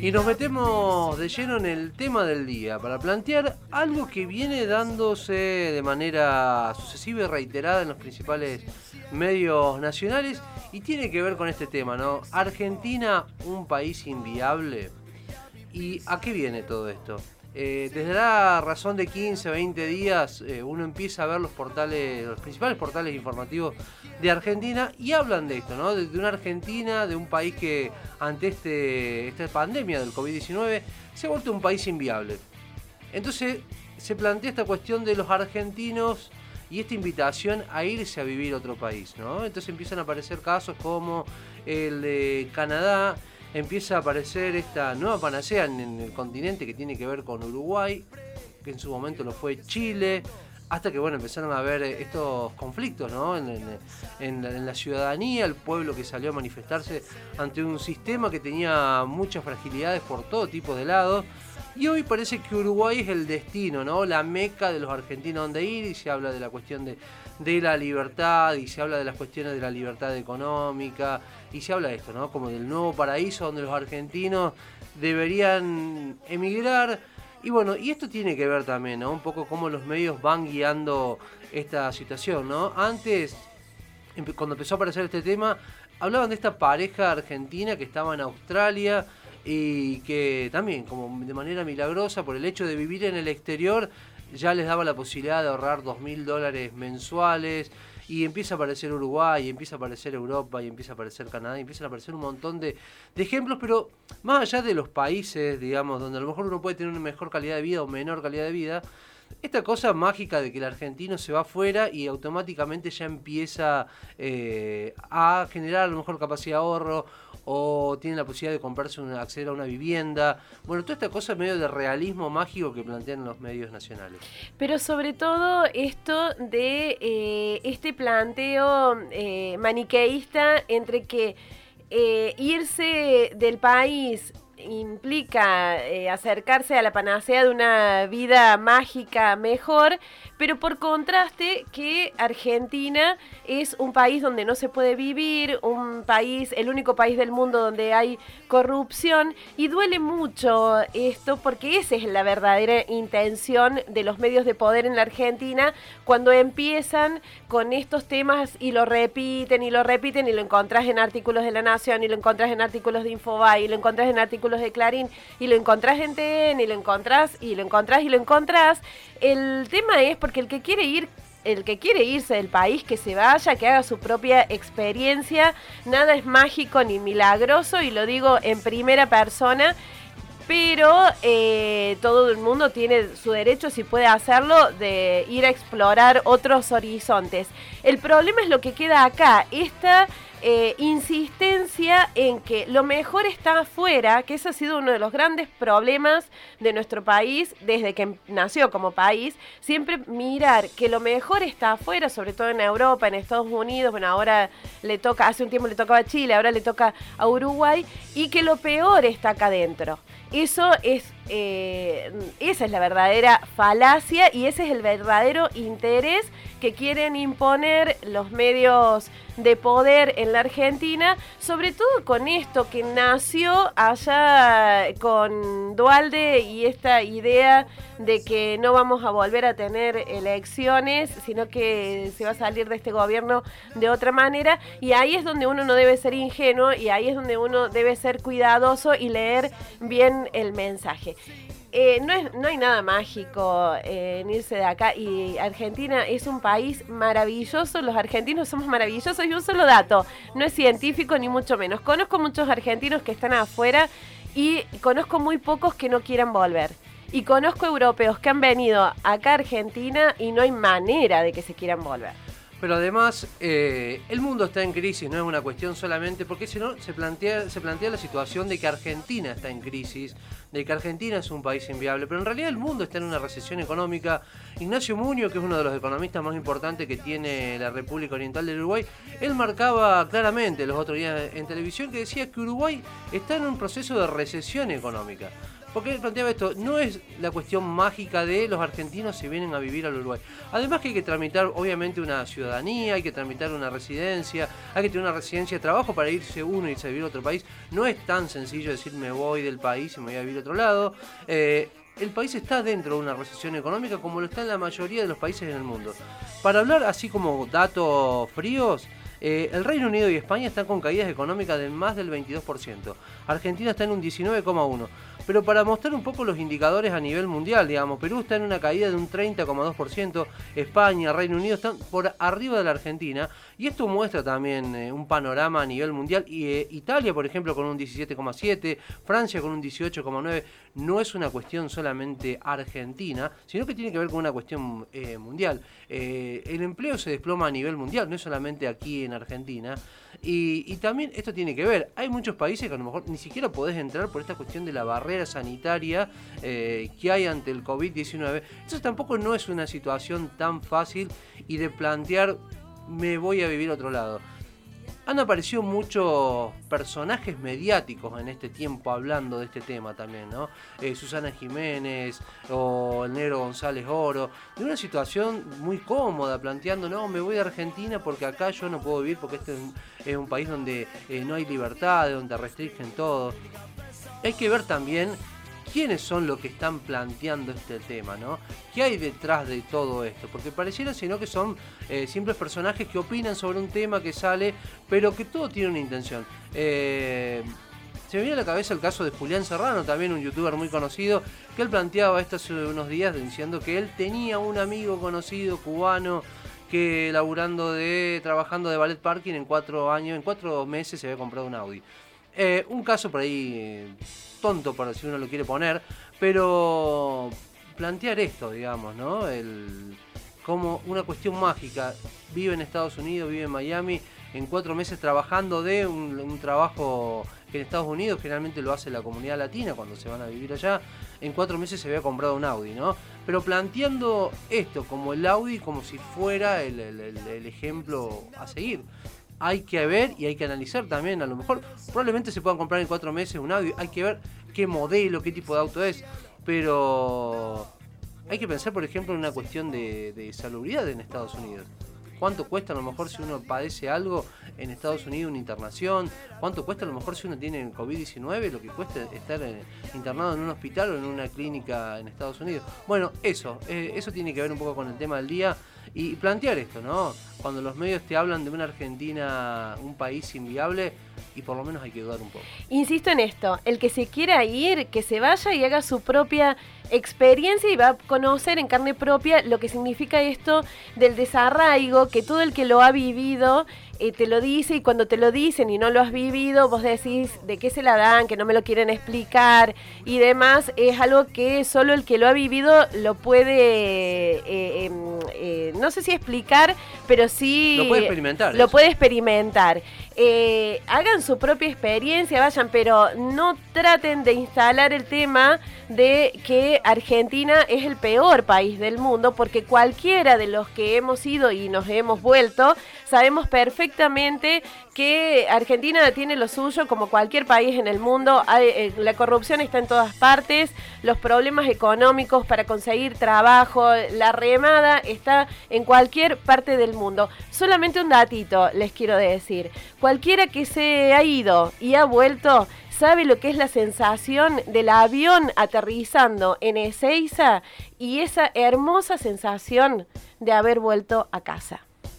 Y nos metemos de lleno en el tema del día para plantear algo que viene dándose de manera sucesiva y reiterada en los principales medios nacionales y tiene que ver con este tema, ¿no? Argentina, un país inviable. ¿Y a qué viene todo esto? Eh, desde la razón de 15, 20 días, eh, uno empieza a ver los portales, los principales portales informativos de Argentina y hablan de esto, ¿no? De, una Argentina, de un país que ante este, esta pandemia del COVID-19 se ha vuelto un país inviable. Entonces se plantea esta cuestión de los argentinos y esta invitación a irse a vivir a otro país, ¿no? Entonces empiezan a aparecer casos como el de Canadá, empieza a aparecer esta nueva panacea en el continente que tiene que ver con Uruguay, que en su momento lo fue Chile, hasta que bueno empezaron a haber estos conflictos ¿no? en, la, ciudadanía, el pueblo que salió a manifestarse ante un sistema que tenía muchas fragilidades por todo tipo de lados. Y hoy parece que Uruguay es el destino, ¿no? La meca de los argentinos donde ir y se habla de la cuestión de, de la libertad y se habla de las cuestiones de la libertad económica y se habla de esto, ¿no? Como del nuevo paraíso donde los argentinos deberían emigrar. Y bueno, y esto tiene que ver también, ¿no? Un poco cómo los medios van guiando esta situación, ¿no? Antes, cuando empezó a aparecer este tema, hablaban de esta pareja argentina que estaba en Australia y que también, como de manera milagrosa, por el hecho de vivir en el exterior, ya les daba la posibilidad de ahorrar dos mil dólares mensuales y empieza a aparecer Uruguay, y empieza a aparecer Europa, y empieza a aparecer Canadá, y empiezan a aparecer un montón de, ejemplos, pero más allá de los países, digamos, donde a lo mejor uno puede tener una mejor calidad de vida o menor calidad de vida, esta cosa mágica de que el argentino se va afuera y automáticamente ya empieza eh, a generar a lo mejor capacidad de ahorro o tiene la posibilidad de comprarse una, acceder a una vivienda. Bueno, toda esta cosa medio de realismo mágico que plantean los medios nacionales. Pero sobre todo esto de eh, este planteo eh, maniqueísta entre que irse del país implica acercarse a la panacea de una vida mágica mejor, pero por contraste que Argentina es un país donde no se puede vivir, un país, el único país del mundo donde hay corrupción y duele mucho esto porque esa es la verdadera intención de los medios de poder en la Argentina cuando empiezan con estos temas y lo repiten y lo repiten y lo encontrás en artículos de La Nación y lo encontrás en artículos de Infobae y lo encontrás en artículos de Clarín y lo encontrás en TN y lo encontrás y lo encontrás y lo encontrás. El tema es porque el que quiere ir el que quiere irse del país, que se vaya, que haga su propia experiencia. Nada es mágico ni milagroso y lo digo en primera persona. Pero eh, todo el mundo tiene su derecho, si puede hacerlo, de ir a explorar otros horizontes. El problema es lo que queda acá. Esta eh, insistencia en que lo mejor está afuera, que ese ha sido uno de los grandes problemas de nuestro país desde que nació como país, siempre mirar que lo mejor está afuera, sobre todo en Europa, en Estados Unidos, bueno, ahora le toca, hace un tiempo le tocaba a Chile, ahora le toca a Uruguay, y que lo peor está acá adentro. Eso es, eh, esa es la verdadera falacia y ese es el verdadero interés que quieren imponer los medios de poder en la Argentina, sobre todo con esto que nació allá con Dualde y esta idea de que no vamos a volver a tener elecciones, sino que se va a salir de este gobierno de otra manera. Y ahí es donde uno no debe ser ingenuo y ahí es donde uno debe ser cuidadoso y leer bien el mensaje. Eh, no, es, no hay nada mágico eh, en irse de acá y Argentina es un país maravilloso, los argentinos somos maravillosos y un solo dato, no es científico ni mucho menos. Conozco muchos argentinos que están afuera y conozco muy pocos que no quieran volver. Y conozco europeos que han venido acá a Argentina y no hay manera de que se quieran volver. Pero además, eh, el mundo está en crisis, no es una cuestión solamente, porque si no, se plantea, se plantea la situación de que Argentina está en crisis, de que Argentina es un país inviable, pero en realidad el mundo está en una recesión económica. Ignacio Muñoz, que es uno de los economistas más importantes que tiene la República Oriental del Uruguay, él marcaba claramente los otros días en televisión que decía que Uruguay está en un proceso de recesión económica. Porque él planteaba esto, no es la cuestión mágica de los argentinos se vienen a vivir al Uruguay. Además que hay que tramitar obviamente una ciudadanía, hay que tramitar una residencia, hay que tener una residencia de trabajo para irse uno y irse a vivir a otro país. No es tan sencillo decir me voy del país y me voy a vivir a otro lado. Eh, el país está dentro de una recesión económica como lo está en la mayoría de los países en el mundo. Para hablar así como datos fríos, eh, el Reino Unido y España están con caídas económicas de más del 22%. Argentina está en un 19,1%. Pero para mostrar un poco los indicadores a nivel mundial, digamos, Perú está en una caída de un 30,2%, España, Reino Unido están por arriba de la Argentina, y esto muestra también eh, un panorama a nivel mundial. Y eh, Italia, por ejemplo, con un 17,7%, Francia con un 18,9%, no es una cuestión solamente argentina, sino que tiene que ver con una cuestión eh, mundial. el empleo se desploma a nivel mundial, no es solamente aquí en Argentina. Y, también esto tiene que ver, hay muchos países que a lo mejor ni siquiera podés entrar por esta cuestión de la barrera sanitaria eh, que hay ante el COVID-19. Entonces tampoco no es una situación tan fácil y de plantear me voy a vivir a otro lado han aparecido muchos personajes mediáticos en este tiempo hablando de este tema también, ¿no? Eh, Susana Jiménez o el negro González Oro, de una situación muy cómoda, planteando, no, me voy a Argentina porque acá yo no puedo vivir porque este es un, país donde eh, no hay libertad, donde restringen todo. Hay que ver también quiénes son los que están planteando este tema, ¿no? ¿Qué hay detrás de todo esto? Porque pareciera sino que son eh, simples personajes que opinan sobre un tema que sale, pero que todo tiene una intención. Eh, se me viene a la cabeza el caso de Julián Serrano, también un youtuber muy conocido, que él planteaba esto hace unos días diciendo que él tenía un amigo conocido cubano que laburando de, trabajando de ballet parking en cuatro años, en cuatro meses se había comprado un Audi. Eh, un caso por ahí tonto, para si uno lo quiere poner, pero plantear esto, digamos, ¿no? El, como una cuestión mágica. Vive en Estados Unidos, vive en Miami, en cuatro meses trabajando de un, trabajo que en Estados Unidos generalmente lo hace la comunidad latina cuando se van a vivir allá. En cuatro meses se había comprado un Audi, ¿no? Pero planteando esto como el Audi como si fuera el ejemplo a seguir hay que ver y hay que analizar también. A lo mejor probablemente se puedan comprar en cuatro meses un audio. Hay que ver qué modelo, qué tipo de auto es. Pero hay que pensar, por ejemplo, en una cuestión de, de salubridad en Estados Unidos cuánto cuesta a lo mejor si uno padece algo en Estados Unidos, una internación, cuánto cuesta a lo mejor si uno tiene COVID-19, lo que cuesta estar eh, internado en un hospital o en una clínica en Estados Unidos. Bueno, eso, eh, eso tiene que ver un poco con el tema del día y plantear esto, ¿no? Cuando los medios te hablan de una Argentina, un país inviable, y por lo menos hay que dudar un poco. Insisto en esto, el que se quiera ir, que se vaya y haga su propia experiencia y va a conocer en carne propia lo que significa esto del desarraigo, que todo el que lo ha vivido eh, te lo dice y cuando te lo dicen y no lo has vivido, vos decís de qué se la dan, que no me lo quieren explicar y demás, es algo que solo el que lo ha vivido lo puede, eh, em, eh, no sé si explicar, pero sí... Lo puede experimentar. Lo puede experimentar. Hagan su propia experiencia, vayan, pero no traten de instalar el tema de que Argentina es el peor país del mundo, porque cualquiera de los que hemos ido y nos hemos vuelto, sabemos perfectamente que Argentina tiene lo suyo como cualquier país en el mundo. Eh, la corrupción está en todas partes, los problemas económicos para conseguir trabajo, la remada está en cualquier parte del mundo. Solamente un datito les quiero decir. Cualquiera que se ha ido y ha vuelto sabe lo que es la sensación del avión aterrizando en Ezeiza y esa hermosa sensación de haber vuelto a casa.